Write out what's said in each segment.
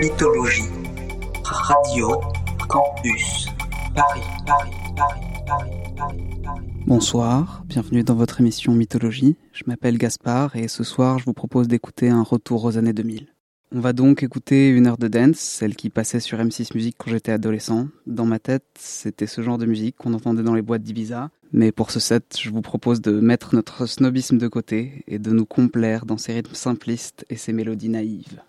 Mythologie. Radio Campus Paris. Bonsoir, bienvenue dans votre émission Mythologie. Je m'appelle Gaspard et ce soir je vous propose d'écouter un retour aux années 2000. On va donc écouter une heure de dance, celle qui passait sur M6 Musique quand j'étais adolescent. Dans ma tête, c'était ce genre de musique qu'on entendait dans les boîtes d'Ibiza. Mais pour ce set, je vous propose de mettre notre snobisme de côté et de nous complaire dans ces rythmes simplistes et ces mélodies naïves.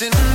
wasting